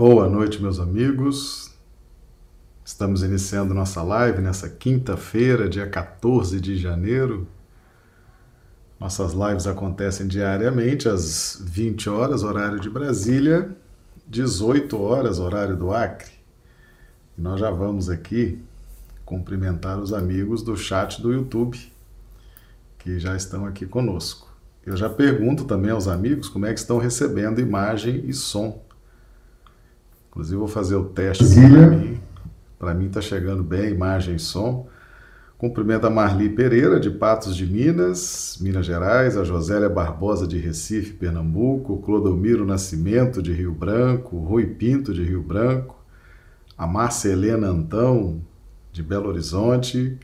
Boa noite, meus amigos. Estamos iniciando nossa live nessa quinta-feira, dia 14 de janeiro. Nossas lives acontecem diariamente às 20 horas, horário de Brasília, 18 horas, horário do Acre. E nós já vamos aqui cumprimentar os amigos do chat do YouTube que já estão aqui conosco. Eu já pergunto também aos amigos como é que estão recebendo imagem e som. Inclusive vou fazer o teste para mim. Para mim está chegando bem imagem e som. Cumprimento a Marli Pereira, de Patos de Minas, Minas Gerais, a Josélia Barbosa, de Recife, Pernambuco, Clodomiro Nascimento, de Rio Branco, Rui Pinto, de Rio Branco, a Marcelena Antão, de Belo Horizonte,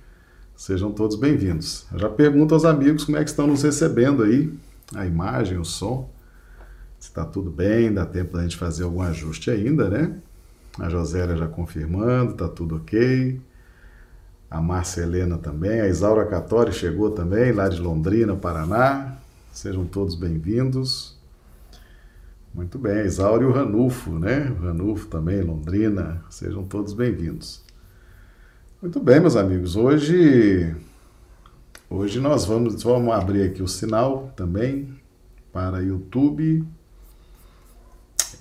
Sejam todos bem-vindos. Eu já pergunto aos amigos como é que estão nos recebendo aí, a imagem, o som. Se está tudo bem, dá tempo da gente fazer algum ajuste ainda, né? A Josélia já confirmando, está tudo ok. A Marcelena também, a Isaura Catori chegou também, lá de Londrina, Paraná. Sejam todos bem-vindos. Muito bem, a Isaura e o Ranulfo, né? O Ranulfo também, Londrina. Sejam todos bem-vindos. Muito bem, meus amigos. Hoje, hoje nós vamos, vamos abrir aqui o sinal também para YouTube,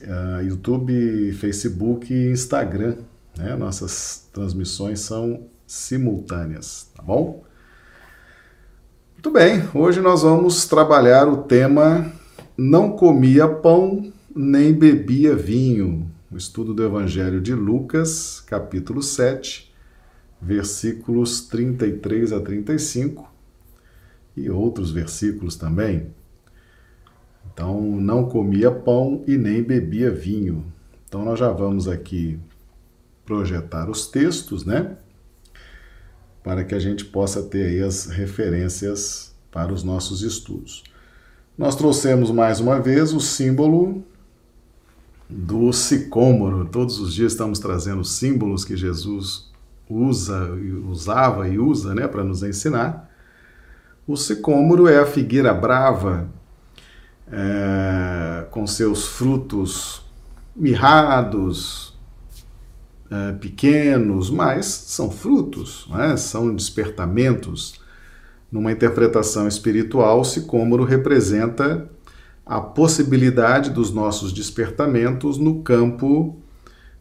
uh, YouTube, Facebook e Instagram. Né? Nossas transmissões são simultâneas, tá bom? Muito bem. Hoje nós vamos trabalhar o tema não comia pão nem bebia vinho. O estudo do Evangelho de Lucas, capítulo 7 versículos 33 a 35 e outros versículos também. Então, não comia pão e nem bebia vinho. Então, nós já vamos aqui projetar os textos, né? Para que a gente possa ter aí as referências para os nossos estudos. Nós trouxemos mais uma vez o símbolo do sicômoro. Todos os dias estamos trazendo símbolos que Jesus usa, usava e usa né, para nos ensinar. O sicômoro é a figueira brava, é, com seus frutos mirrados, é, pequenos, mas são frutos, né, são despertamentos. Numa interpretação espiritual, o sicômoro representa a possibilidade dos nossos despertamentos no campo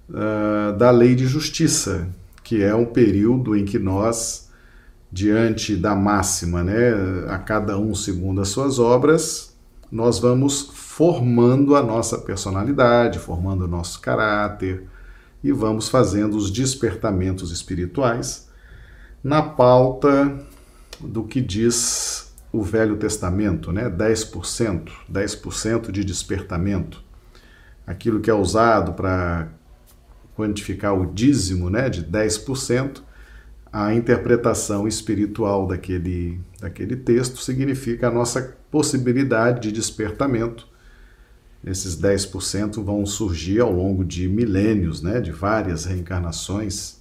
uh, da lei de justiça, que é um período em que nós, diante da máxima, né, a cada um segundo as suas obras, nós vamos formando a nossa personalidade, formando o nosso caráter e vamos fazendo os despertamentos espirituais na pauta do que diz o Velho Testamento, né? 10%, 10% de despertamento. Aquilo que é usado para quantificar o dízimo né, de 10%, a interpretação espiritual daquele, daquele texto significa a nossa possibilidade de despertamento. Esses 10% vão surgir ao longo de milênios, né, de várias reencarnações,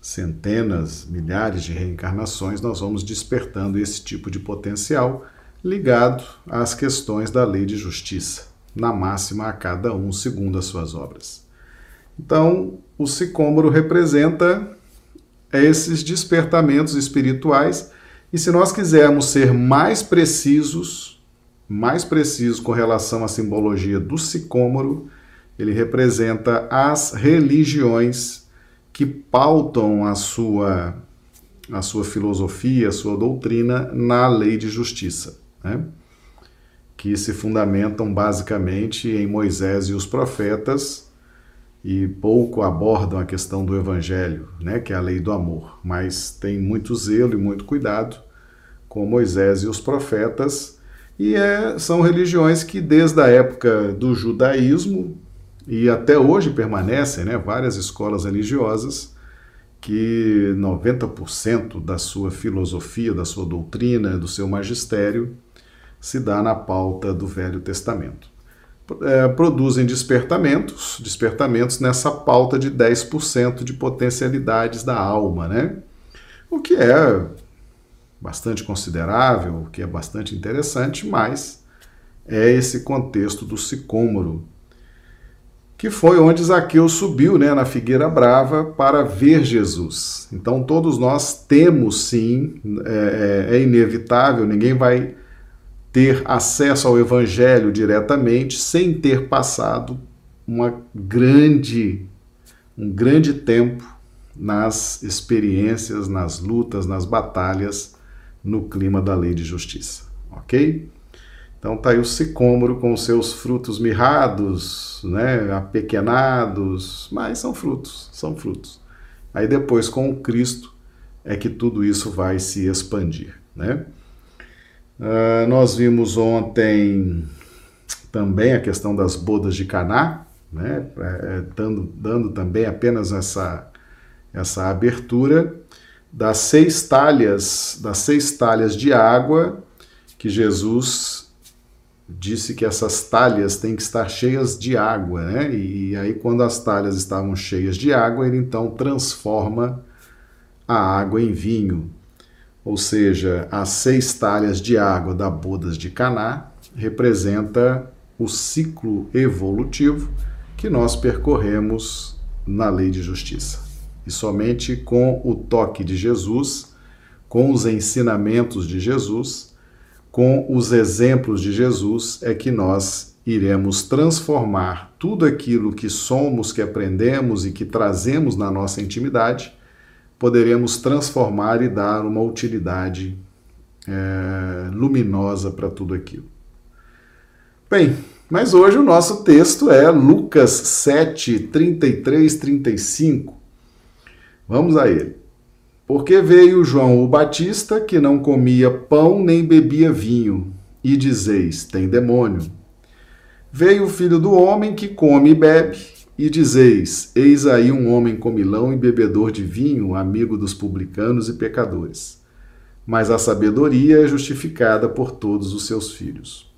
centenas, milhares de reencarnações, nós vamos despertando esse tipo de potencial ligado às questões da lei de justiça, na máxima a cada um segundo as suas obras. Então, o sicômoro representa esses despertamentos espirituais, e se nós quisermos ser mais precisos, mais precisos com relação à simbologia do sicômoro, ele representa as religiões que pautam a sua, a sua filosofia, a sua doutrina na lei de justiça, né? que se fundamentam basicamente em Moisés e os profetas e pouco abordam a questão do evangelho, né, que é a lei do amor, mas tem muito zelo e muito cuidado com Moisés e os profetas, e é, são religiões que desde a época do judaísmo e até hoje permanecem, né, várias escolas religiosas que 90% da sua filosofia, da sua doutrina, do seu magistério se dá na pauta do Velho Testamento é, produzem despertamentos, despertamentos nessa pauta de 10% de potencialidades da alma, né? O que é bastante considerável, o que é bastante interessante, mas é esse contexto do sicômoro. que foi onde Zaqueu subiu né, na figueira brava para ver Jesus. Então todos nós temos sim, é, é, é inevitável, ninguém vai ter acesso ao Evangelho diretamente sem ter passado uma grande, um grande tempo nas experiências, nas lutas, nas batalhas no clima da lei de justiça, ok? Então tá aí o sicômoro com seus frutos mirrados, né, apequenados, mas são frutos, são frutos. Aí depois com o Cristo é que tudo isso vai se expandir, né? Uh, nós vimos ontem também a questão das bodas de Caná, né, é, é, dando, dando também apenas essa, essa abertura das seis talhas, das seis talhas de água que Jesus disse que essas talhas têm que estar cheias de água, né? E, aí, quando as talhas estavam cheias de água, ele então transforma a água em vinho. Ou seja, as seis talhas de água da bodas de Caná representa o ciclo evolutivo que nós percorremos na lei de justiça. E somente com o toque de Jesus, com os ensinamentos de Jesus, com os exemplos de Jesus é que nós iremos transformar tudo aquilo que somos, que aprendemos e que trazemos na nossa intimidade, poderemos transformar e dar uma utilidade é, luminosa para tudo aquilo. Bem, mas hoje o nosso texto é Lucas 7, 33, 35. Vamos a ele. Porque veio João o Batista, que não comia pão nem bebia vinho, e dizeis: tem demônio. Veio o filho do homem, que come e bebe, e dizeis: eis aí um homem comilão e bebedor de vinho, amigo dos publicanos e pecadores. Mas a sabedoria é justificada por todos os seus filhos.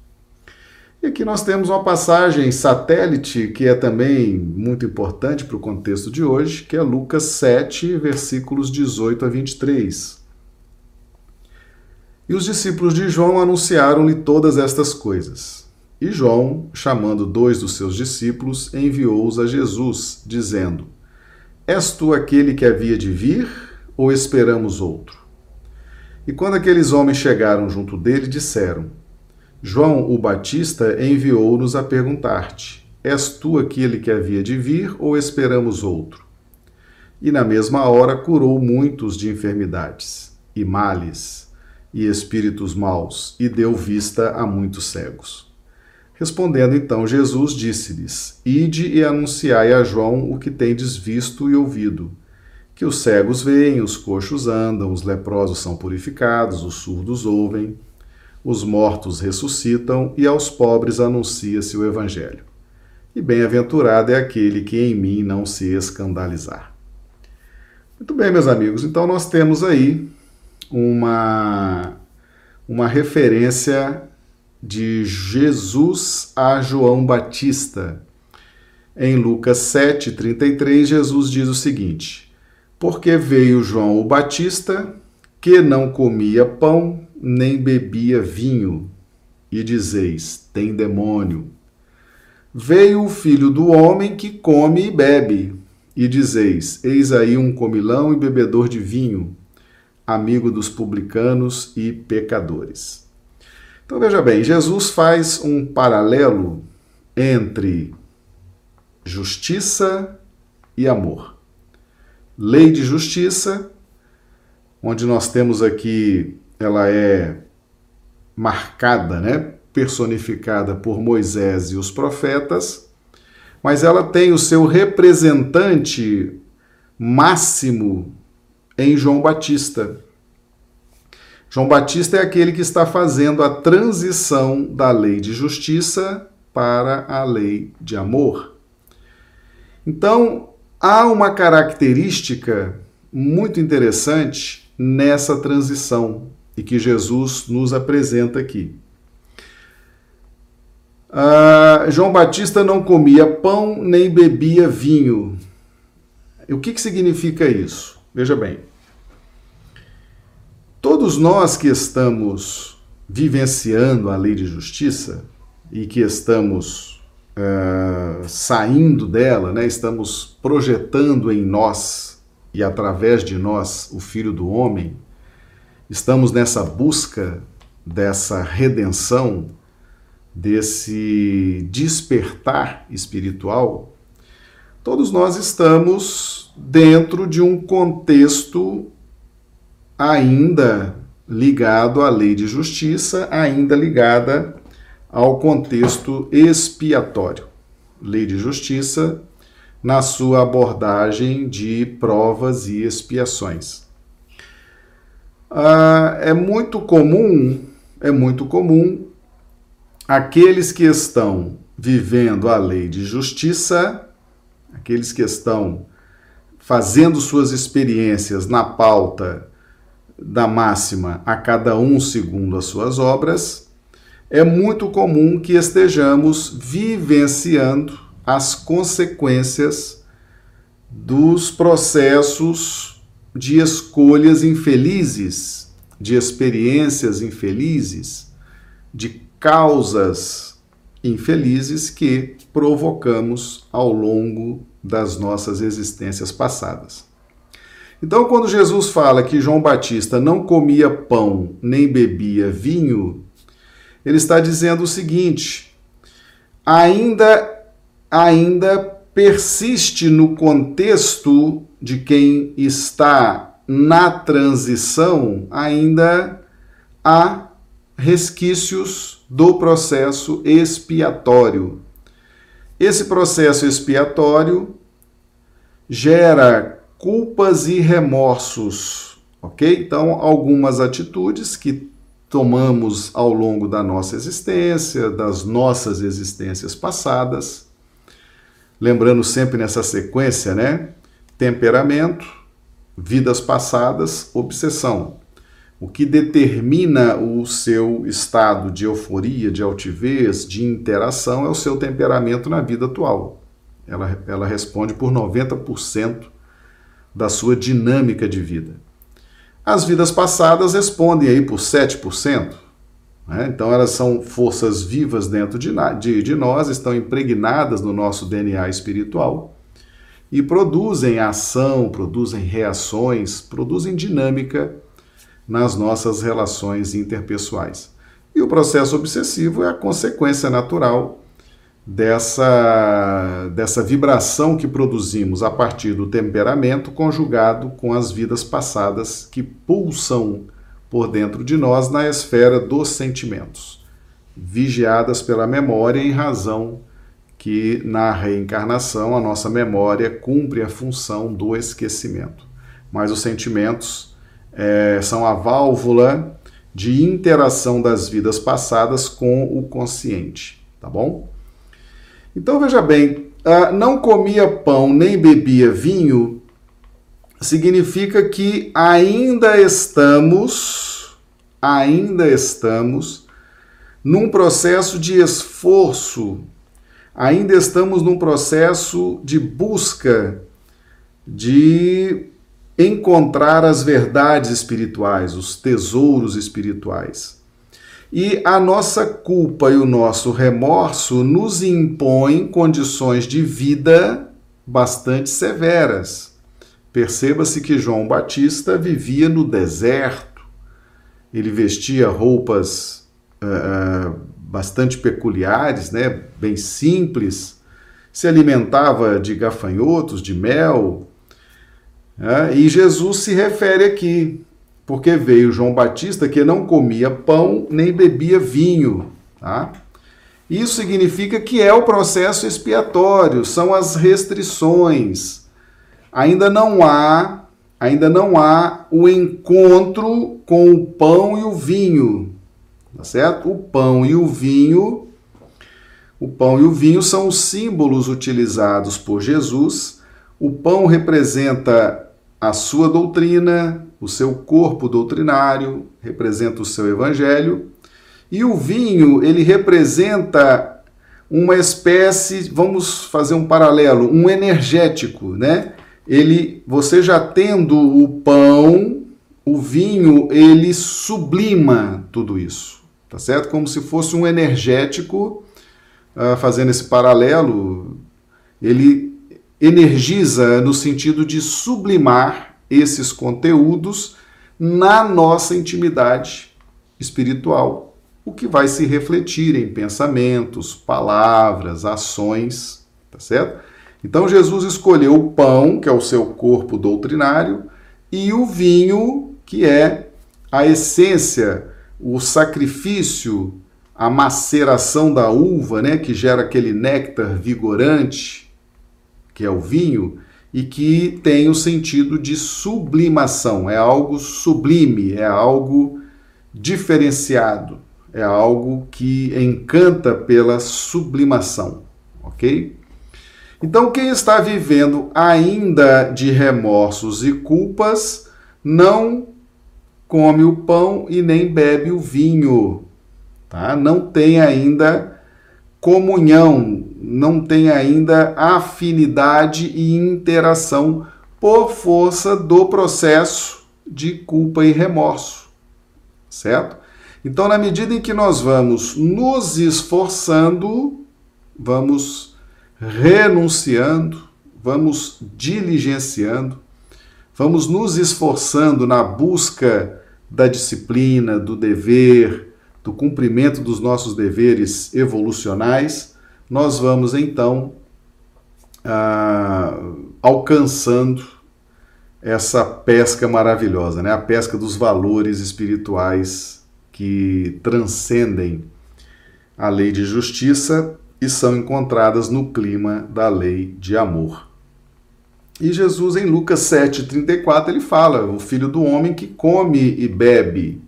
E aqui nós temos uma passagem satélite que é também muito importante para o contexto de hoje, que é Lucas 7, versículos 18 a 23. E os discípulos de João anunciaram-lhe todas estas coisas. E João, chamando dois dos seus discípulos, enviou-os a Jesus, dizendo: És tu aquele que havia de vir, ou esperamos outro? E quando aqueles homens chegaram junto dele, disseram: João o Batista enviou-nos a perguntar-te: És tu aquele que havia de vir ou esperamos outro? E na mesma hora curou muitos de enfermidades, e males, e espíritos maus, e deu vista a muitos cegos. Respondendo então Jesus, disse-lhes: Ide e anunciai a João o que tendes visto e ouvido. Que os cegos veem, os coxos andam, os leprosos são purificados, os surdos ouvem os mortos ressuscitam e aos pobres anuncia-se o Evangelho. E bem-aventurado é aquele que em mim não se escandalizar. Muito bem, meus amigos, então nós temos aí uma, uma referência de Jesus a João Batista. Em Lucas 7,33, Jesus diz o seguinte: Porque veio João o Batista, que não comia pão nem bebia vinho, e dizeis: tem demônio. Veio o filho do homem que come e bebe, e dizeis: eis aí um comilão e bebedor de vinho, amigo dos publicanos e pecadores. Então veja bem, Jesus faz um paralelo entre justiça e amor. Lei de justiça, onde nós temos aqui ela é marcada, né, personificada por Moisés e os profetas, mas ela tem o seu representante máximo em João Batista. João Batista é aquele que está fazendo a transição da lei de justiça para a lei de amor. Então, há uma característica muito interessante nessa transição e que Jesus nos apresenta aqui. Ah, João Batista não comia pão nem bebia vinho. O que, que significa isso? Veja bem. Todos nós que estamos vivenciando a lei de justiça e que estamos uh, saindo dela, né? estamos projetando em nós e através de nós o Filho do Homem, estamos nessa busca dessa redenção, desse despertar espiritual, todos nós estamos dentro de um contexto ainda ligado à lei de justiça, ainda ligada ao contexto expiatório. Lei de justiça na sua abordagem de provas e expiações. Ah, é muito comum, é muito comum aqueles que estão vivendo a lei de justiça, aqueles que estão fazendo suas experiências na pauta da máxima a cada um segundo as suas obras, é muito comum que estejamos vivenciando as consequências dos processos de escolhas infelizes, de experiências infelizes, de causas infelizes que provocamos ao longo das nossas existências passadas. Então, quando Jesus fala que João Batista não comia pão nem bebia vinho, ele está dizendo o seguinte: ainda ainda persiste no contexto de quem está na transição, ainda há resquícios do processo expiatório. Esse processo expiatório gera culpas e remorsos, ok? Então, algumas atitudes que tomamos ao longo da nossa existência, das nossas existências passadas, lembrando sempre nessa sequência, né? Temperamento, vidas passadas, obsessão. O que determina o seu estado de euforia, de altivez, de interação é o seu temperamento na vida atual. Ela, ela responde por 90% da sua dinâmica de vida. As vidas passadas respondem aí por 7%. Né? Então, elas são forças vivas dentro de, de, de nós, estão impregnadas no nosso DNA espiritual e produzem ação, produzem reações, produzem dinâmica nas nossas relações interpessoais. E o processo obsessivo é a consequência natural dessa, dessa vibração que produzimos a partir do temperamento conjugado com as vidas passadas que pulsam por dentro de nós na esfera dos sentimentos, vigiadas pela memória em razão que na reencarnação a nossa memória cumpre a função do esquecimento. Mas os sentimentos é, são a válvula de interação das vidas passadas com o consciente, tá bom? Então veja bem, uh, não comia pão nem bebia vinho significa que ainda estamos, ainda estamos num processo de esforço, ainda estamos num processo de busca de encontrar as verdades espirituais, os tesouros espirituais. E a nossa culpa e o nosso remorso nos impõem condições de vida bastante severas. Perceba-se que João Batista vivia no deserto, ele vestia roupas uh, bastante peculiares, né? bem simples, se alimentava de gafanhotos, de mel. Uh, e Jesus se refere aqui porque veio João Batista que não comia pão nem bebia vinho. Tá? Isso significa que é o processo expiatório, são as restrições. Ainda não há, ainda não há o encontro com o pão e o vinho. Tá certo? O pão e o vinho, o pão e o vinho são os símbolos utilizados por Jesus. O pão representa a sua doutrina, o seu corpo doutrinário, representa o seu evangelho, e o vinho, ele representa uma espécie, vamos fazer um paralelo, um energético, né? Ele, você já tendo o pão, o vinho, ele sublima tudo isso, tá certo? Como se fosse um energético uh, fazendo esse paralelo, ele energiza no sentido de sublimar esses conteúdos na nossa intimidade espiritual, o que vai se refletir em pensamentos, palavras, ações, tá certo? Então Jesus escolheu o pão, que é o seu corpo doutrinário, e o vinho, que é a essência, o sacrifício, a maceração da uva, né, que gera aquele néctar vigorante, que é o vinho, e que tem o sentido de sublimação, é algo sublime, é algo diferenciado, é algo que encanta pela sublimação, ok? Então, quem está vivendo ainda de remorsos e culpas, não come o pão e nem bebe o vinho, tá? Não tem ainda comunhão, não tem ainda afinidade e interação por força do processo de culpa e remorso, certo? Então, na medida em que nós vamos nos esforçando, vamos renunciando, vamos diligenciando, vamos nos esforçando na busca da disciplina, do dever, do cumprimento dos nossos deveres evolucionais, nós vamos então ah, alcançando essa pesca maravilhosa, né? a pesca dos valores espirituais que transcendem a lei de justiça e são encontradas no clima da lei de amor. E Jesus, em Lucas 7,34, ele fala: o filho do homem que come e bebe.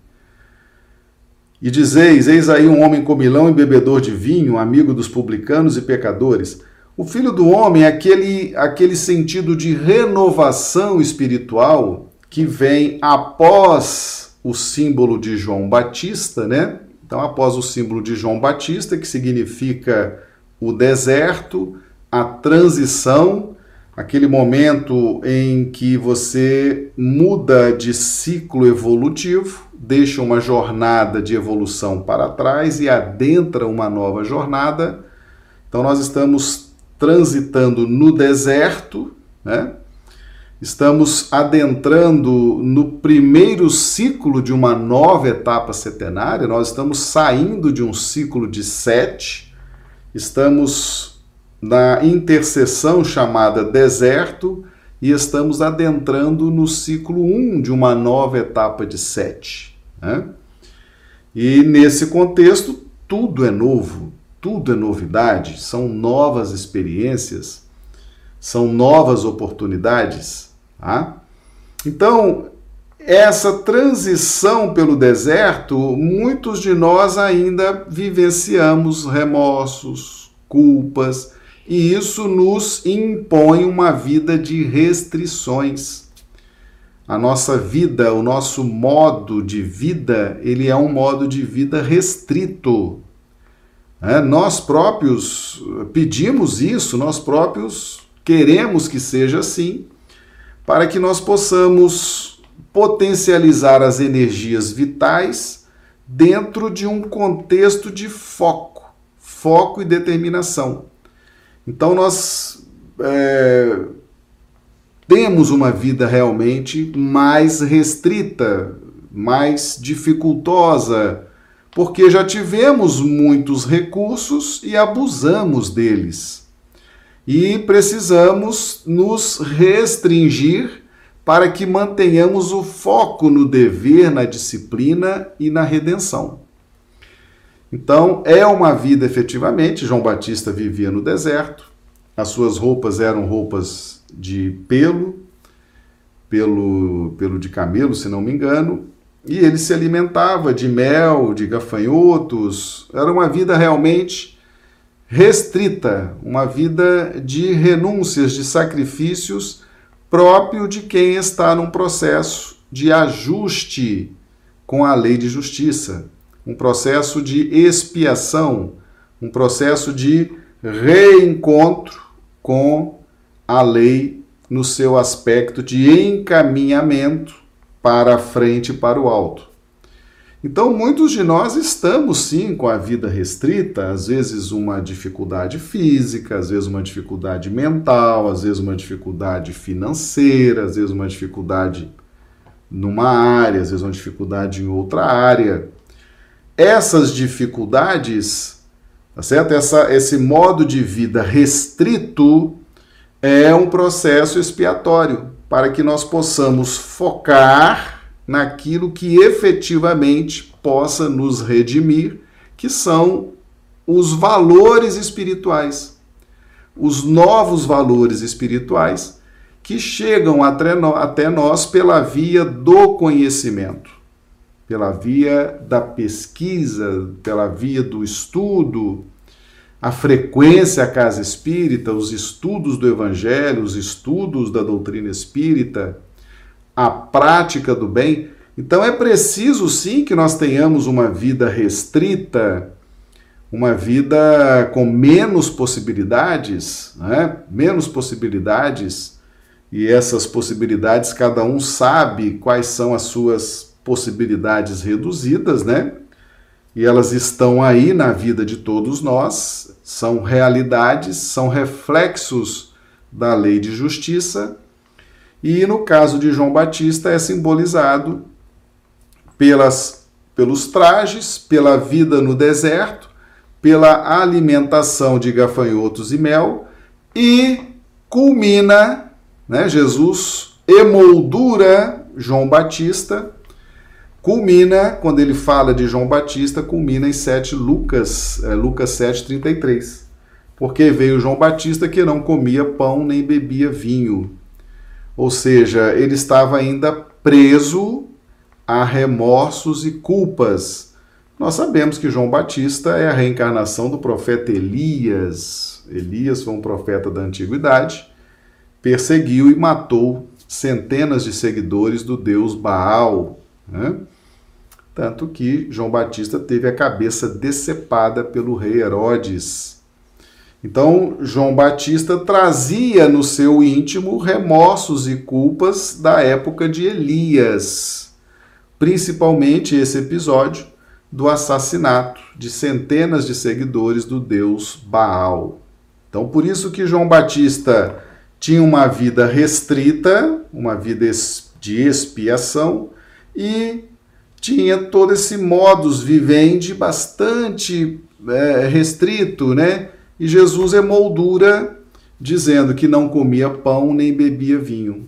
E dizeis: Eis aí um homem comilão e bebedor de vinho, amigo dos publicanos e pecadores. O filho do homem é aquele, aquele sentido de renovação espiritual que vem após o símbolo de João Batista, né? Então, após o símbolo de João Batista, que significa o deserto, a transição aquele momento em que você muda de ciclo evolutivo, deixa uma jornada de evolução para trás e adentra uma nova jornada. Então nós estamos transitando no deserto, né? Estamos adentrando no primeiro ciclo de uma nova etapa setenária, nós estamos saindo de um ciclo de sete, estamos na interseção chamada deserto e estamos adentrando no ciclo 1 de uma nova etapa de sete. Né? E nesse contexto, tudo é novo, tudo é novidade, são novas experiências, são novas oportunidades. Tá? Então, essa transição pelo deserto, muitos de nós ainda vivenciamos remorsos, culpas, e isso nos impõe uma vida de restrições. A nossa vida, o nosso modo de vida, ele é um modo de vida restrito. É, nós próprios pedimos isso, nós próprios queremos que seja assim, para que nós possamos potencializar as energias vitais dentro de um contexto de foco, foco e determinação. Então nós é, temos uma vida realmente mais restrita, mais dificultosa, porque já tivemos muitos recursos e abusamos deles. E precisamos nos restringir para que mantenhamos o foco no dever, na disciplina e na redenção. Então, é uma vida efetivamente. João Batista vivia no deserto, as suas roupas eram roupas de pelo, pelo, pelo de camelo, se não me engano, e ele se alimentava de mel, de gafanhotos. Era uma vida realmente restrita, uma vida de renúncias, de sacrifícios próprio de quem está num processo de ajuste com a lei de justiça um processo de expiação, um processo de reencontro com a lei no seu aspecto de encaminhamento para a frente e para o alto. Então, muitos de nós estamos sim com a vida restrita, às vezes uma dificuldade física, às vezes uma dificuldade mental, às vezes uma dificuldade financeira, às vezes uma dificuldade numa área, às vezes uma dificuldade em outra área. Essas dificuldades, tá certo? Essa, esse modo de vida restrito é um processo expiatório para que nós possamos focar naquilo que efetivamente possa nos redimir, que são os valores espirituais, os novos valores espirituais que chegam até nós pela via do conhecimento, pela via da pesquisa, pela via do estudo, a frequência à casa espírita, os estudos do Evangelho, os estudos da doutrina espírita, a prática do bem. Então é preciso sim que nós tenhamos uma vida restrita, uma vida com menos possibilidades, né? menos possibilidades, e essas possibilidades cada um sabe quais são as suas possibilidades reduzidas, né? E elas estão aí na vida de todos nós, são realidades, são reflexos da lei de justiça e no caso de João Batista é simbolizado pelas, pelos trajes, pela vida no deserto, pela alimentação de gafanhotos e mel e culmina, né, Jesus emoldura João Batista, culmina, quando ele fala de João Batista, culmina em 7 Lucas, é, Lucas 7,33. Porque veio João Batista que não comia pão nem bebia vinho, ou seja, ele estava ainda preso a remorsos e culpas. Nós sabemos que João Batista é a reencarnação do profeta Elias. Elias foi um profeta da antiguidade, perseguiu e matou centenas de seguidores do deus Baal. Né? Tanto que João Batista teve a cabeça decepada pelo rei Herodes. Então, João Batista trazia no seu íntimo remorsos e culpas da época de Elias, principalmente esse episódio do assassinato de centenas de seguidores do deus Baal. Então, por isso que João Batista tinha uma vida restrita, uma vida de expiação e tinha todo esse modus vivendi bastante é, restrito, né? E Jesus emoldura dizendo que não comia pão nem bebia vinho,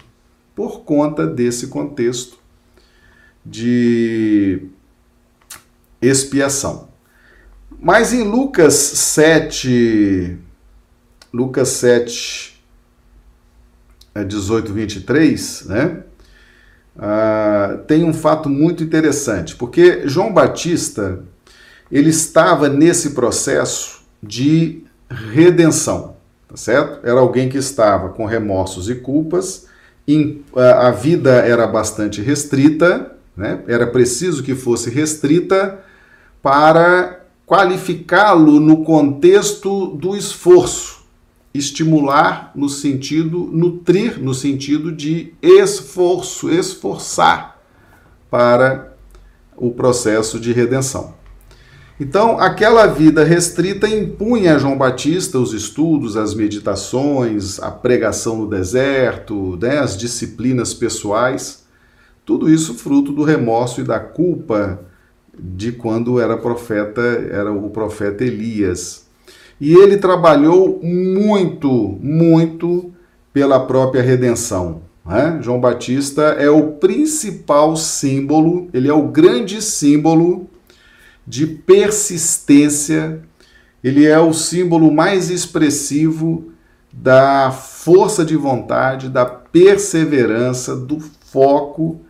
por conta desse contexto de expiação. Mas em Lucas 7, Lucas 7, 18, 23, né? Uh, tem um fato muito interessante, porque João Batista ele estava nesse processo de redenção, tá certo? Era alguém que estava com remorsos e culpas, a vida era bastante restrita, né? Era preciso que fosse restrita para qualificá-lo no contexto do esforço, estimular no sentido, nutrir no sentido de esforço, esforçar para o processo de redenção. Então, aquela vida restrita impunha a João Batista os estudos, as meditações, a pregação no deserto, né, as disciplinas pessoais, tudo isso fruto do remorso e da culpa de quando era profeta, era o profeta Elias. E ele trabalhou muito, muito pela própria redenção. Né? João Batista é o principal símbolo, ele é o grande símbolo de persistência, ele é o símbolo mais expressivo da força de vontade, da perseverança, do foco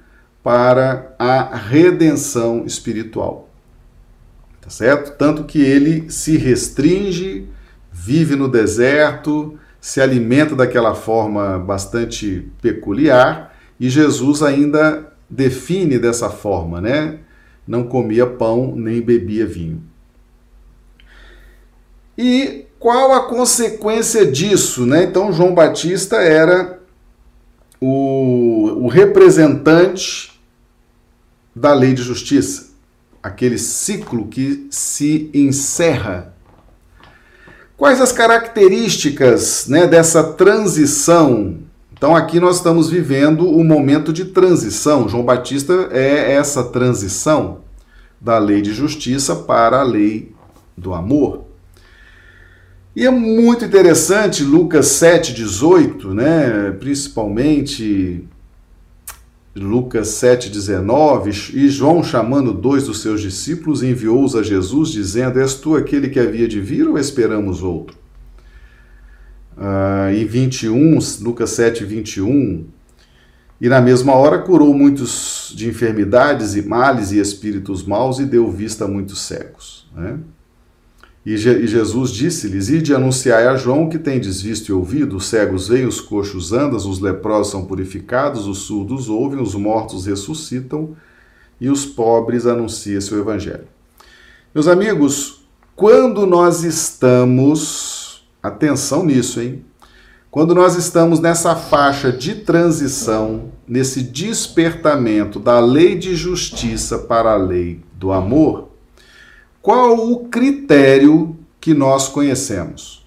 para a redenção espiritual. Tá certo? Tanto que ele se restringe, vive no deserto, se alimenta daquela forma bastante peculiar e Jesus ainda define dessa forma, né? não comia pão nem bebia vinho. E qual a consequência disso? Né? Então, João Batista era o, o representante da lei de justiça. Aquele ciclo que se encerra. Quais as características né, dessa transição? Então, aqui nós estamos vivendo um momento de transição. João Batista é essa transição da lei de justiça para a lei do amor. E é muito interessante Lucas 7,18, né? principalmente Lucas 7,19, e João, chamando dois dos seus discípulos, enviou-os a Jesus, dizendo: És tu aquele que havia de vir ou esperamos outro? Ah, e 21, Lucas 7, 21, e na mesma hora curou muitos de enfermidades e males e espíritos maus e deu vista a muitos cegos. Né? E, Jesus disse-lhes: Ide anunciai a João que tendes visto e ouvido: os cegos veem, os coxos andam, os leprosos são purificados, os surdos ouvem, os mortos ressuscitam e os pobres anunciam-se o evangelho. Meus amigos, quando nós estamos, atenção nisso, hein? Quando nós estamos nessa faixa de transição, nesse despertamento da lei de justiça para a lei do amor, qual o critério que nós conhecemos?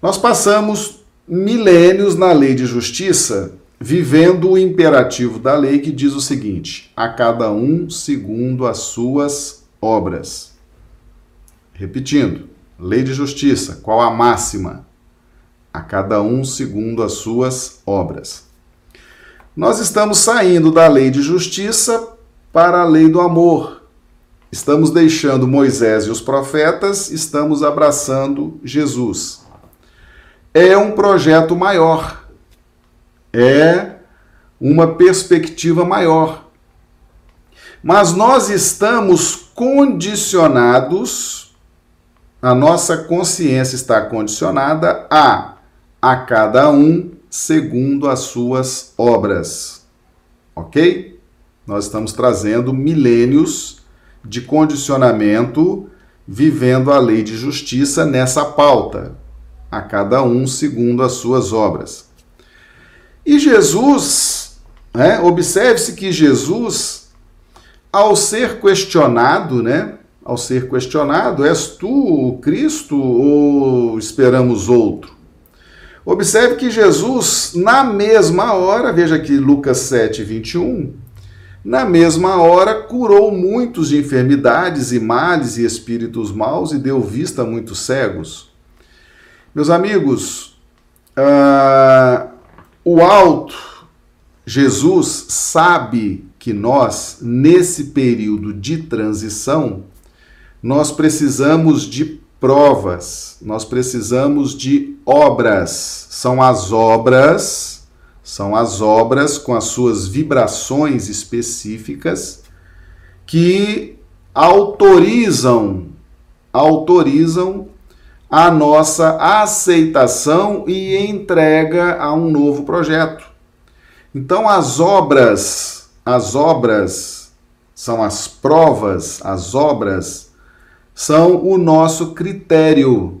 Nós passamos milênios na lei de justiça vivendo o imperativo da lei que diz o seguinte: a cada um segundo as suas obras. Repetindo, lei de justiça, qual a máxima? A cada um segundo as suas obras. Nós estamos saindo da lei de justiça para a lei do amor, Estamos deixando Moisés e os profetas, estamos abraçando Jesus. É um projeto maior, é uma perspectiva maior. Mas nós estamos condicionados, a nossa consciência está condicionada a a cada um segundo as suas obras. Ok? Nós estamos trazendo milênios de condicionamento, vivendo a lei de justiça nessa pauta, a cada um segundo as suas obras. E Jesus, né, observe-se que Jesus, ao ser questionado, né, ao ser questionado, és tu o Cristo ou esperamos outro? Observe que Jesus, na mesma hora, veja aqui Lucas 7, 21, na mesma hora, curou muitos de enfermidades e males e espíritos maus e deu vista a muitos cegos. Meus amigos, uh, o alto, Jesus sabe que nós, nesse período de transição, nós precisamos de provas, nós precisamos de obras. São as obras são as obras com as suas vibrações específicas que autorizam autorizam a nossa aceitação e entrega a um novo projeto. Então as obras, as obras são as provas, as obras são o nosso critério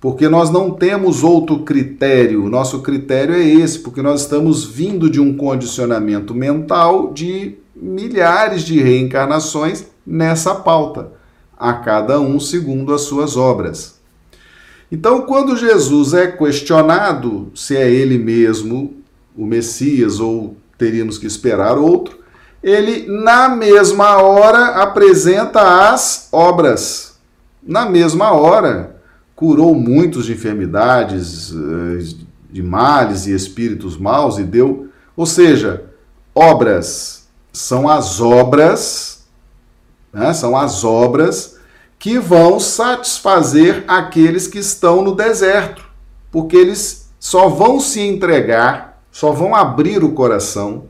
porque nós não temos outro critério. Nosso critério é esse, porque nós estamos vindo de um condicionamento mental de milhares de reencarnações nessa pauta, a cada um segundo as suas obras. Então, quando Jesus é questionado se é ele mesmo o Messias ou teríamos que esperar outro, ele na mesma hora apresenta as obras. Na mesma hora, curou muitos de enfermidades, eh, de males e espíritos maus e deu, ou seja, obras são as obras, né, são as obras que vão satisfazer aqueles que estão no deserto, porque eles só vão se entregar, só vão abrir o coração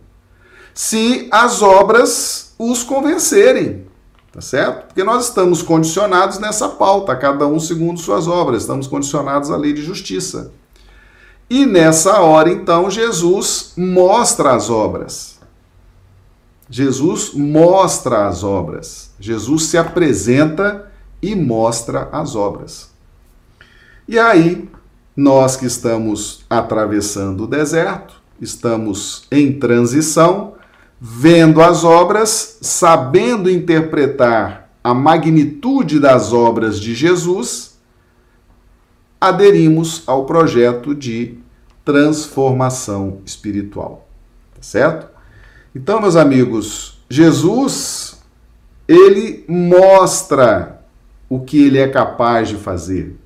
se as obras os convencerem. Tá certo? Porque nós estamos condicionados nessa pauta, cada um segundo suas obras, estamos condicionados à lei de justiça. E nessa hora, então, Jesus mostra as obras. Jesus mostra as obras. Jesus se apresenta e mostra as obras. E aí, nós que estamos atravessando o deserto, estamos em transição, vendo as obras, sabendo interpretar a magnitude das obras de Jesus, aderimos ao projeto de transformação espiritual. Tá certo? Então, meus amigos, Jesus ele mostra o que ele é capaz de fazer.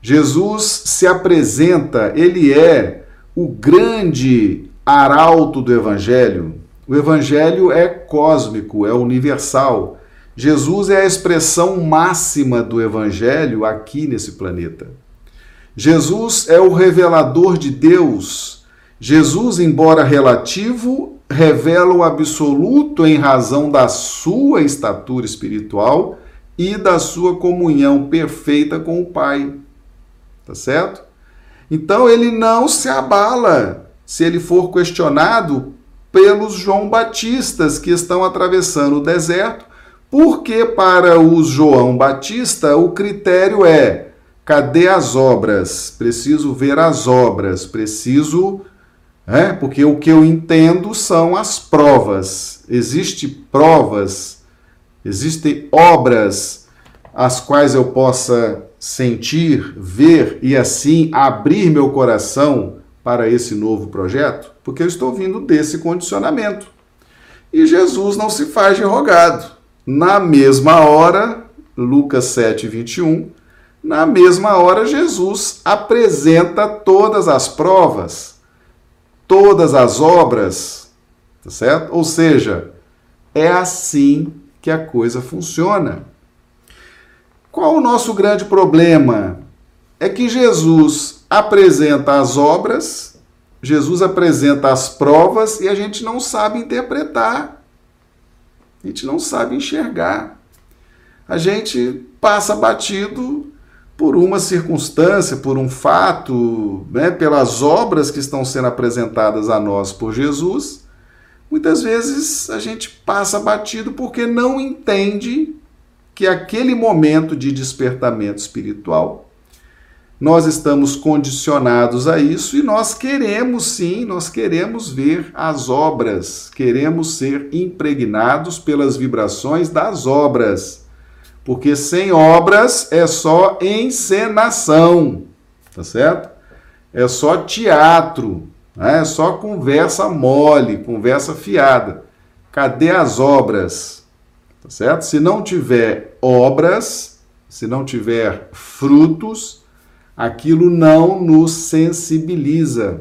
Jesus se apresenta, ele é o grande arauto do evangelho. O evangelho é cósmico, é universal. Jesus é a expressão máxima do evangelho aqui nesse planeta. Jesus é o revelador de Deus. Jesus, embora relativo, revela o absoluto em razão da sua estatura espiritual e da sua comunhão perfeita com o Pai. Tá certo? Então ele não se abala se ele for questionado pelos João Batistas que estão atravessando o deserto, porque para os João Batista o critério é cadê as obras? Preciso ver as obras, preciso é, porque o que eu entendo são as provas. Existem provas, existem obras as quais eu possa sentir, ver e assim abrir meu coração para esse novo projeto, porque eu estou vindo desse condicionamento. E Jesus não se faz de rogado. Na mesma hora, Lucas 7, 21, na mesma hora, Jesus apresenta todas as provas todas as obras, tá certo? Ou seja, é assim que a coisa funciona. Qual o nosso grande problema? É que Jesus apresenta as obras, Jesus apresenta as provas e a gente não sabe interpretar. A gente não sabe enxergar. A gente passa batido por uma circunstância, por um fato, né, pelas obras que estão sendo apresentadas a nós por Jesus, muitas vezes a gente passa batido porque não entende que aquele momento de despertamento espiritual nós estamos condicionados a isso e nós queremos sim, nós queremos ver as obras, queremos ser impregnados pelas vibrações das obras. Porque sem obras é só encenação, tá certo? É só teatro, né? é só conversa mole, conversa fiada. Cadê as obras? Tá certo? Se não tiver obras, se não tiver frutos, aquilo não nos sensibiliza.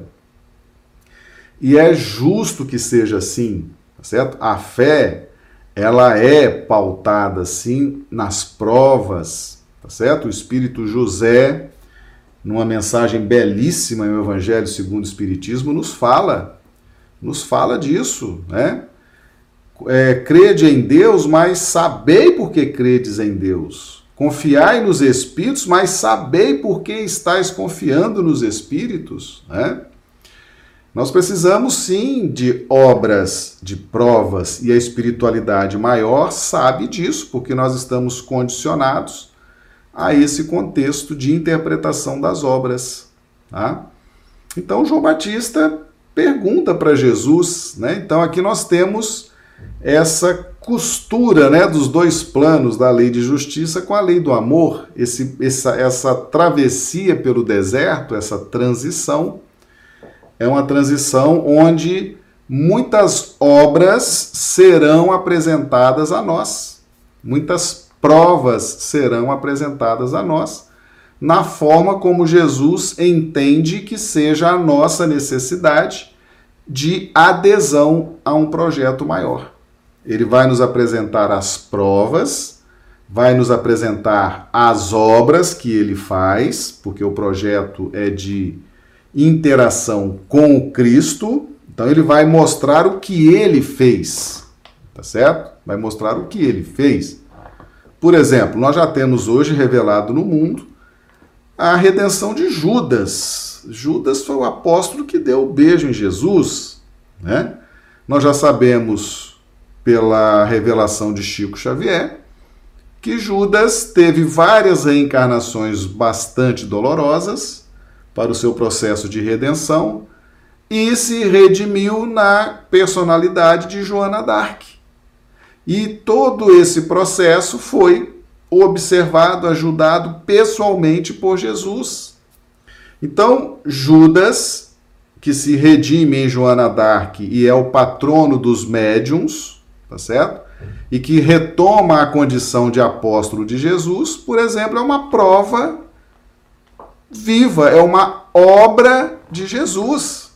E é justo que seja assim, tá certo? A fé ela é pautada sim nas provas, tá certo? O Espírito José, numa mensagem belíssima no Evangelho segundo o Espiritismo, nos fala, nos fala disso, né? É, crede em Deus, mas sabei por que credes em Deus. Confiai nos Espíritos, mas sabei por que estáis confiando nos Espíritos, né? Nós precisamos sim de obras, de provas, e a espiritualidade maior sabe disso, porque nós estamos condicionados a esse contexto de interpretação das obras. Tá? Então, João Batista pergunta para Jesus, né? Então, aqui nós temos essa costura né, dos dois planos da lei de justiça com a lei do amor, esse, essa, essa travessia pelo deserto, essa transição é uma transição onde muitas obras serão apresentadas a nós, muitas provas serão apresentadas a nós, na forma como Jesus entende que seja a nossa necessidade de adesão a um projeto maior. Ele vai nos apresentar as provas, vai nos apresentar as obras que ele faz, porque o projeto é de interação com o Cristo. Então ele vai mostrar o que ele fez, tá certo? Vai mostrar o que ele fez. Por exemplo, nós já temos hoje revelado no mundo a redenção de Judas. Judas foi o apóstolo que deu o beijo em Jesus, né? Nós já sabemos pela revelação de Chico Xavier que Judas teve várias reencarnações bastante dolorosas, para o seu processo de redenção e se redimiu na personalidade de Joana d'Arc. E todo esse processo foi observado, ajudado pessoalmente por Jesus. Então, Judas, que se redime em Joana d'Arc e é o patrono dos médiums, tá certo? E que retoma a condição de apóstolo de Jesus, por exemplo, é uma prova viva, é uma obra de Jesus.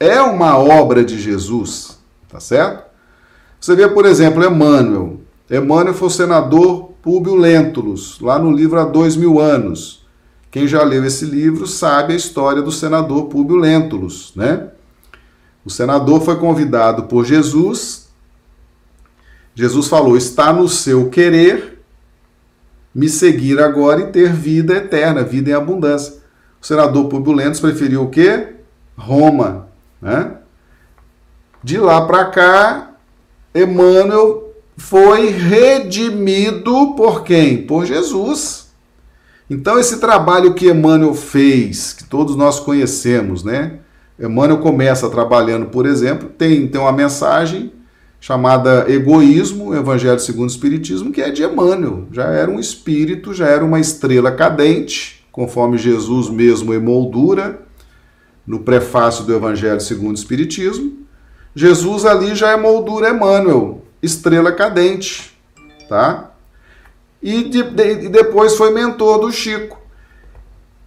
É uma obra de Jesus, tá certo? Você vê, por exemplo, Emmanuel. Emmanuel foi o senador Públio Lentulus, lá no livro Há Dois Mil Anos. Quem já leu esse livro sabe a história do senador Públio Lentulus, né? O senador foi convidado por Jesus. Jesus falou: Está no seu querer me seguir agora e ter vida eterna, vida em abundância. O senador Lentulus preferiu o quê? Roma, né? De lá para cá, Emmanuel foi redimido por quem? Por Jesus. Então, esse trabalho que Emmanuel fez, que todos nós conhecemos, né? Emmanuel começa trabalhando, por exemplo, tem, tem uma mensagem chamada Egoísmo, Evangelho segundo o Espiritismo, que é de Emmanuel. Já era um espírito, já era uma estrela cadente, conforme Jesus mesmo emoldura no prefácio do Evangelho segundo o Espiritismo. Jesus ali já é moldura Emmanuel, estrela cadente, tá? E, de, de, depois foi mentor do Chico.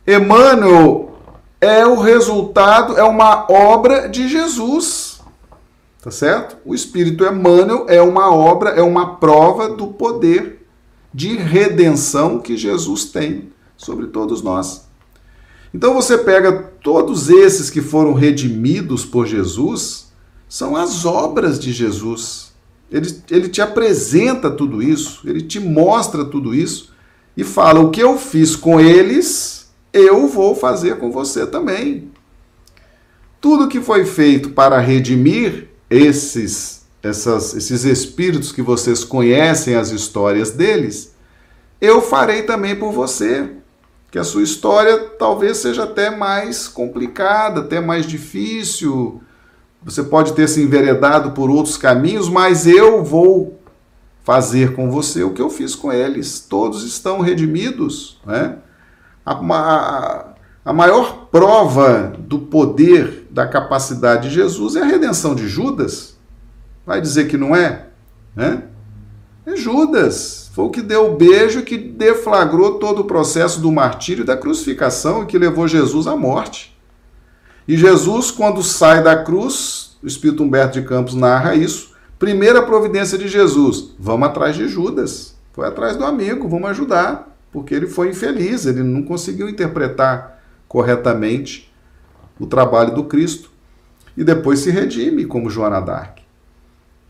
Emmanuel é o resultado, é uma obra de Jesus, tá certo? O Espírito Emmanuel é uma obra, é uma prova do poder de redenção que Jesus tem sobre todos nós. Então você pega todos esses que foram redimidos por Jesus, são as obras de Jesus. Ele, ele te apresenta tudo isso, ele te mostra tudo isso e fala: o que eu fiz com eles, eu vou fazer com você também. Tudo que foi feito para redimir esses, essas, esses espíritos que vocês conhecem as histórias deles, eu farei também por você. Que a sua história talvez seja até mais complicada, até mais difícil, você pode ter se enveredado por outros caminhos, mas eu vou fazer com você o que eu fiz com eles. Todos estão redimidos. Né? A, a, a maior prova do poder, da capacidade de Jesus é a redenção de Judas. Vai dizer que não é? Né? É Judas. Foi o que deu o beijo que deflagrou todo o processo do martírio e da crucificação e que levou Jesus à morte. E Jesus, quando sai da cruz, o Espírito Humberto de Campos narra isso. Primeira providência de Jesus: vamos atrás de Judas. Foi atrás do amigo, vamos ajudar, porque ele foi infeliz, ele não conseguiu interpretar corretamente o trabalho do Cristo. E depois se redime, como Joana d'Arc.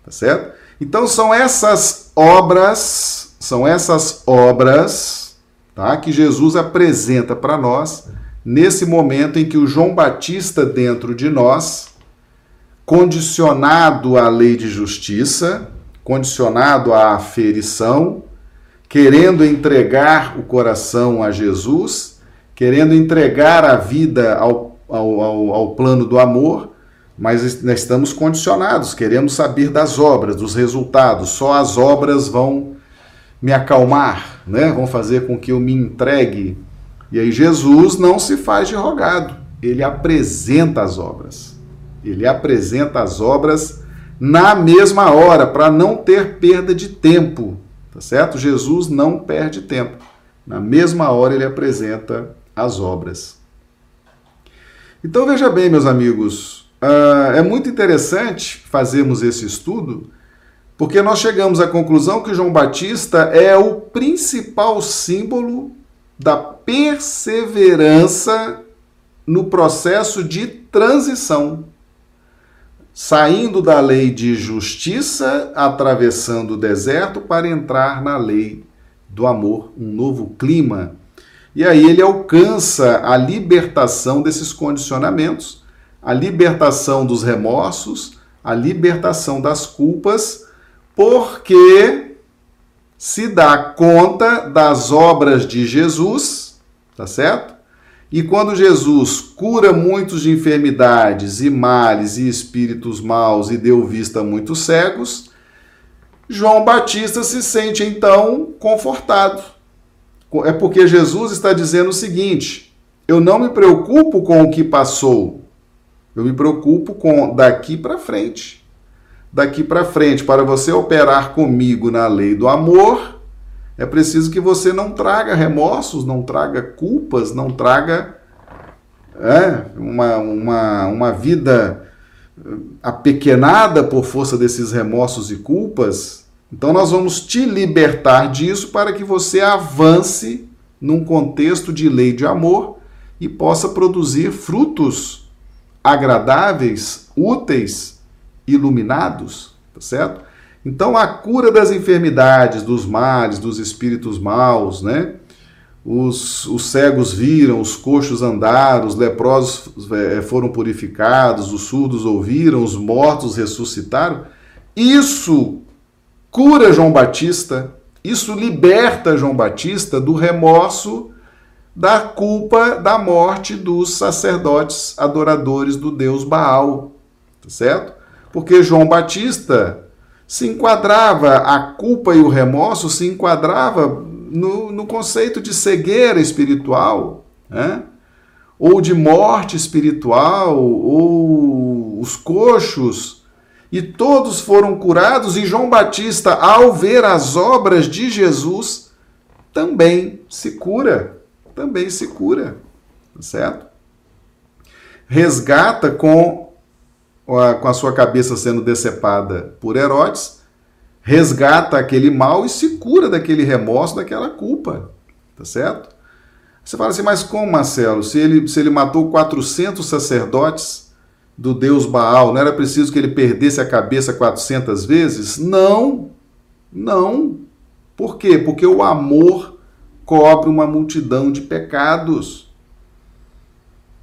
Tá certo? Então são essas obras, são essas obras, tá, que Jesus apresenta para nós nesse momento em que o João Batista dentro de nós, condicionado à lei de justiça, condicionado à aferição, querendo entregar o coração a Jesus, querendo entregar a vida ao, ao, ao, ao plano do amor, mas nós estamos condicionados, queremos saber das obras, dos resultados. Só as obras vão me acalmar, né? vão fazer com que eu me entregue e aí Jesus não se faz de rogado, ele apresenta as obras. Ele apresenta as obras na mesma hora, para não ter perda de tempo, tá certo? Jesus não perde tempo. Na mesma hora ele apresenta as obras. Então veja bem, meus amigos, uh, é muito interessante fazermos esse estudo, porque nós chegamos à conclusão que João Batista é o principal símbolo da perseverança no processo de transição, saindo da lei de justiça, atravessando o deserto para entrar na lei do amor, um novo clima. E aí ele alcança a libertação desses condicionamentos, a libertação dos remorsos, a libertação das culpas, porque se dá conta das obras de Jesus, tá certo? E quando Jesus cura muitos de enfermidades e males e espíritos maus e deu vista a muitos cegos, João Batista se sente então confortado. É porque Jesus está dizendo o seguinte: eu não me preocupo com o que passou, eu me preocupo com daqui para frente. Daqui para frente, para você operar comigo na lei do amor, é preciso que você não traga remorsos, não traga culpas, não traga é, uma, uma, uma vida apequenada por força desses remorsos e culpas, então nós vamos te libertar disso para que você avance num contexto de lei de amor e possa produzir frutos agradáveis, úteis, iluminados, tá certo? Então a cura das enfermidades, dos males, dos espíritos maus, né? os, os cegos viram, os coxos andaram, os leprosos é, foram purificados, os surdos ouviram, os mortos ressuscitaram. Isso cura João Batista, isso liberta João Batista do remorso da culpa da morte dos sacerdotes adoradores do deus Baal, tá certo? Porque João Batista se enquadrava, a culpa e o remorso se enquadrava no, no conceito de cegueira espiritual, né? ou de morte espiritual, ou os coxos, e todos foram curados, e João Batista, ao ver as obras de Jesus, também se cura, também se cura, tá certo? Resgata com a, com a sua cabeça sendo decepada por Herodes, resgata aquele mal e se cura daquele remorso, daquela culpa. Tá certo? Você fala assim, mas como, Marcelo? Se ele, se ele matou 400 sacerdotes do deus Baal, não era preciso que ele perdesse a cabeça 400 vezes? Não, não. Por quê? Porque o amor cobre uma multidão de pecados.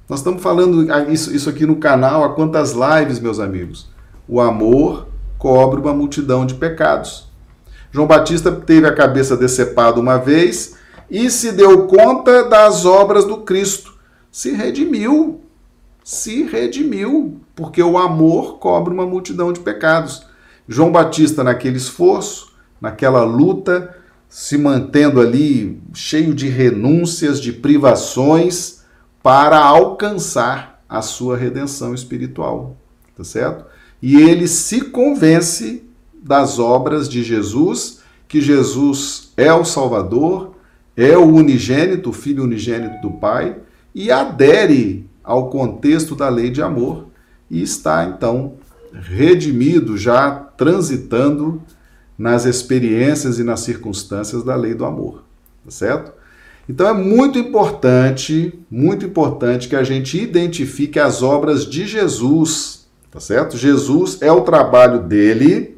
Nós estamos falando isso, isso aqui no canal há quantas lives, meus amigos? O amor cobre uma multidão de pecados. João Batista teve a cabeça decepada uma vez e se deu conta das obras do Cristo. Se redimiu. Se redimiu, porque o amor cobre uma multidão de pecados. João Batista, naquele esforço, naquela luta, se mantendo ali cheio de renúncias, de privações, para alcançar a sua redenção espiritual. Tá certo? e ele se convence das obras de Jesus, que Jesus é o Salvador, é o unigênito, o filho unigênito do Pai, e adere ao contexto da lei de amor e está então redimido, já transitando nas experiências e nas circunstâncias da lei do amor, tá certo? Então é muito importante, muito importante que a gente identifique as obras de Jesus Tá certo? Jesus é o trabalho dele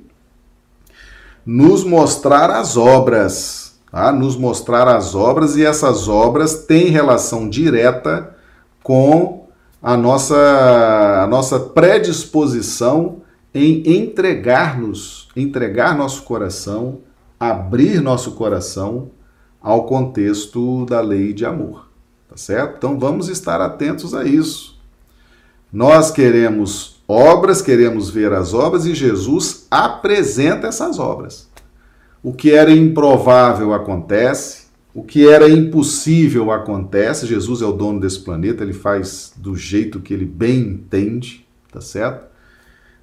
nos mostrar as obras, tá? Nos mostrar as obras e essas obras têm relação direta com a nossa, a nossa predisposição em entregar-nos, entregar nosso coração, abrir nosso coração ao contexto da lei de amor, tá certo? Então vamos estar atentos a isso. Nós queremos obras, queremos ver as obras e Jesus apresenta essas obras. O que era improvável acontece, o que era impossível acontece. Jesus é o dono desse planeta, ele faz do jeito que ele bem entende, tá certo?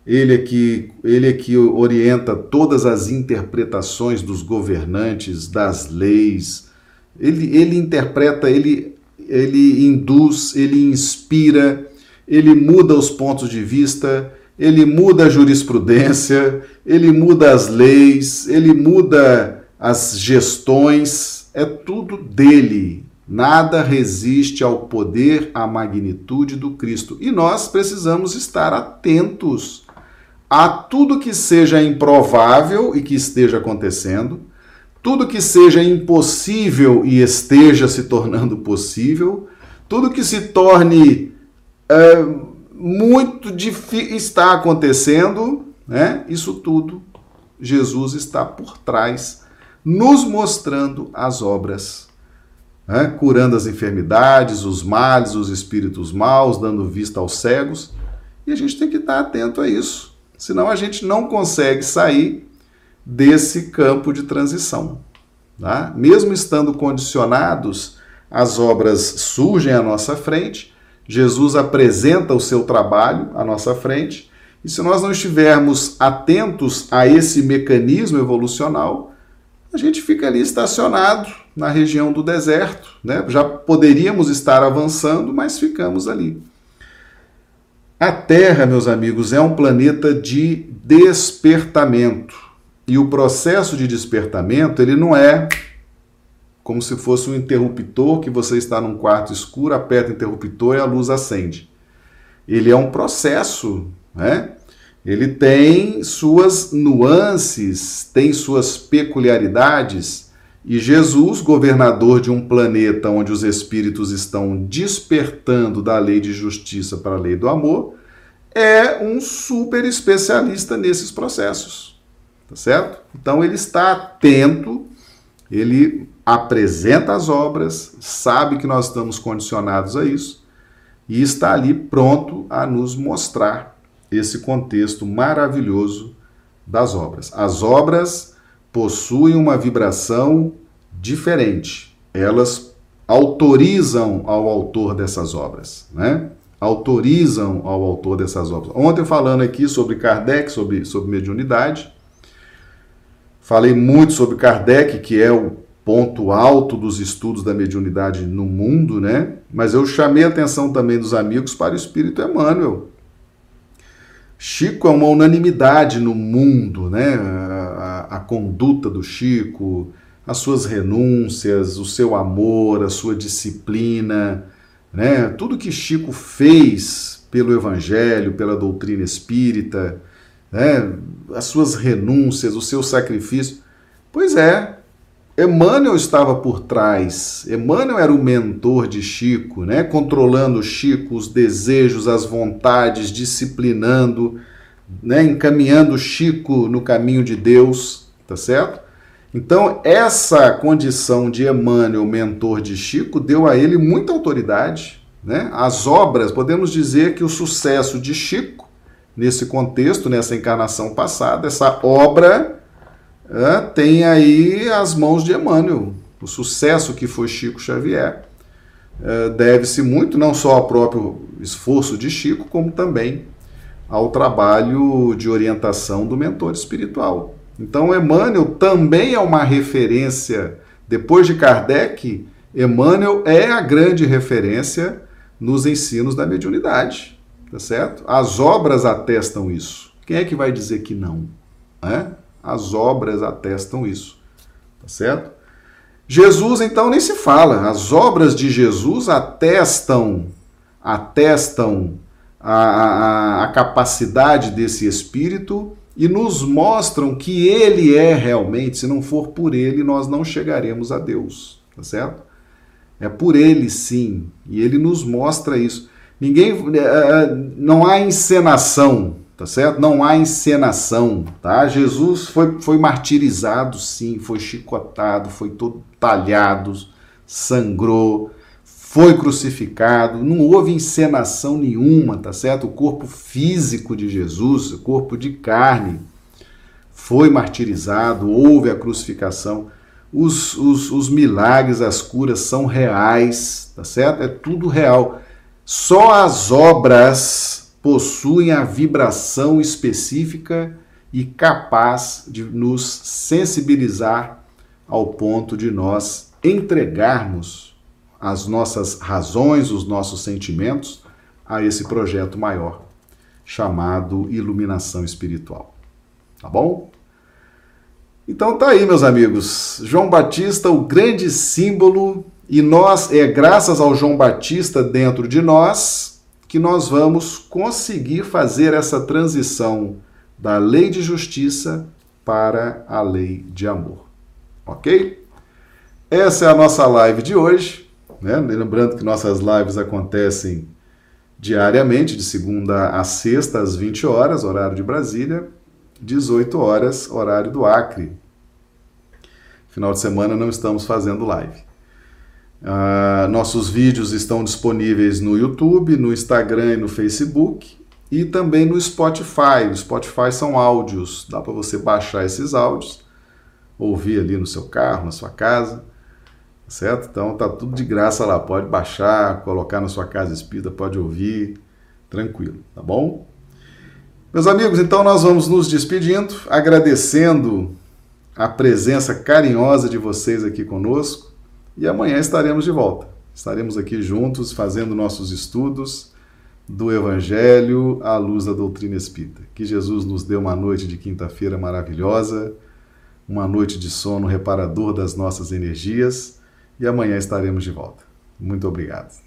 Ele é que, ele é que orienta todas as interpretações dos governantes, das leis. Ele, ele interpreta, ele, ele induz, ele inspira, ele muda os pontos de vista, ele muda a jurisprudência, ele muda as leis, ele muda as gestões, é tudo dele. Nada resiste ao poder, à magnitude do Cristo. E nós precisamos estar atentos a tudo que seja improvável e que esteja acontecendo, tudo que seja impossível e esteja se tornando possível, tudo que se torne é, muito difícil está acontecendo, né? Isso tudo Jesus está por trás, nos mostrando as obras, né? curando as enfermidades, os males, os espíritos maus, dando vista aos cegos. E a gente tem que estar atento a isso, senão a gente não consegue sair desse campo de transição. Tá? Mesmo estando condicionados, as obras surgem à nossa frente, Jesus apresenta o seu trabalho à nossa frente, e se nós não estivermos atentos a esse mecanismo evolucional, a gente fica ali estacionado na região do deserto. Né? Já poderíamos estar avançando, mas ficamos ali. A Terra, meus amigos, é um planeta de despertamento. E o processo de despertamento, ele não é como se fosse um interruptor que você está num quarto escuro, aperta o interruptor e a luz acende. Ele é um processo, né? Ele tem suas nuances, tem suas peculiaridades, e Jesus, governador de um planeta onde os espíritos estão despertando da lei de justiça para a lei do amor, é um super especialista nesses processos. Tá certo? Então ele está atento, ele apresenta as obras, sabe que nós estamos condicionados a isso e está ali pronto a nos mostrar esse contexto maravilhoso das obras. As obras possuem uma vibração diferente. Elas autorizam ao autor dessas obras, né? Autorizam ao autor dessas obras. Ontem falando aqui sobre Kardec, sobre, sobre mediunidade, falei muito sobre Kardec, que é o ponto alto dos estudos da mediunidade no mundo, né? Mas eu chamei a atenção também dos amigos para o Espírito Emmanuel, Chico é uma unanimidade no mundo, né? A, a, a, conduta do Chico, as suas renúncias, o seu amor, a sua disciplina, né? Tudo que Chico fez pelo Evangelho, pela doutrina espírita, né? As suas renúncias, o seu sacrifício. Pois é, Emmanuel estava por trás. Emmanuel era o mentor de Chico, né? controlando Chico, os desejos, as vontades, disciplinando, né? encaminhando Chico no caminho de Deus, tá certo? Então, essa condição de Emmanuel, mentor de Chico, deu a ele muita autoridade. Né? As obras, podemos dizer que o sucesso de Chico, nesse contexto, nessa encarnação passada, essa obra tem aí as mãos de Emmanuel. O sucesso que foi Chico Xavier deve-se muito não só ao próprio esforço de Chico, como também ao trabalho de orientação do mentor espiritual. Então, Emmanuel também é uma referência, depois de Kardec, Emmanuel é a grande referência nos ensinos da mediunidade, tá certo? As obras atestam isso. Quem é que vai dizer que não? É? As obras atestam isso. Tá certo? Jesus, então, nem se fala. As obras de Jesus atestam, atestam a, a, a capacidade desse Espírito e nos mostram que ele é realmente, se não for por ele, nós não chegaremos a Deus, tá certo? É por ele sim, e ele nos mostra isso. Ninguém, é, é, não há encenação, tá certo? Não há encenação, tá? Jesus foi, foi martirizado, sim, foi chicotado, foi todo talhado, sangrou, foi crucificado, não houve encenação nenhuma, tá certo? O corpo físico de Jesus, o corpo de carne, foi martirizado, houve a crucificação. Os, os, os milagres, as curas são reais, tá certo? É tudo real. Só as obras possuem a vibração específica e capaz de nos sensibilizar ao ponto de nós entregarmos as nossas razões, os nossos sentimentos a esse projeto maior chamado iluminação espiritual. Tá bom? Então tá aí, meus amigos. João Batista, o grande símbolo, e nós é graças ao João Batista dentro de nós que nós vamos conseguir fazer essa transição da lei de justiça para a lei de amor. Ok? Essa é a nossa live de hoje. Né? Lembrando que nossas lives acontecem diariamente, de segunda a sexta, às 20 horas, horário de Brasília, 18 horas, horário do Acre. Final de semana não estamos fazendo live. Uh, nossos vídeos estão disponíveis no YouTube, no Instagram e no Facebook. e também no Spotify. O Spotify são áudios, dá para você baixar esses áudios, ouvir ali no seu carro, na sua casa, certo? Então tá tudo de graça lá, pode baixar, colocar na sua casa espírita, pode ouvir, tranquilo, tá bom? Meus amigos, então nós vamos nos despedindo, agradecendo a presença carinhosa de vocês aqui conosco e amanhã estaremos de volta. Estaremos aqui juntos fazendo nossos estudos do Evangelho à luz da doutrina espírita. Que Jesus nos dê uma noite de quinta-feira maravilhosa, uma noite de sono reparador das nossas energias e amanhã estaremos de volta. Muito obrigado.